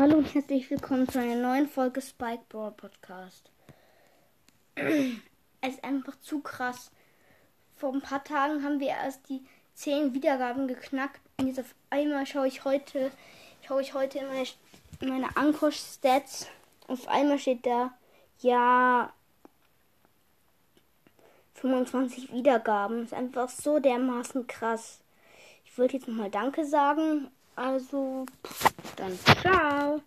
Hallo und herzlich willkommen zu einer neuen Folge Spike Brawl Podcast. Es ist einfach zu krass. Vor ein paar Tagen haben wir erst die 10 Wiedergaben geknackt und jetzt auf einmal schaue ich heute, schaue ich heute in meine, in meine Ankosch-Stats. Auf einmal steht da, ja, 25 Wiedergaben. Ist einfach so dermaßen krass. Ich wollte jetzt nochmal Danke sagen. Also, dann ciao.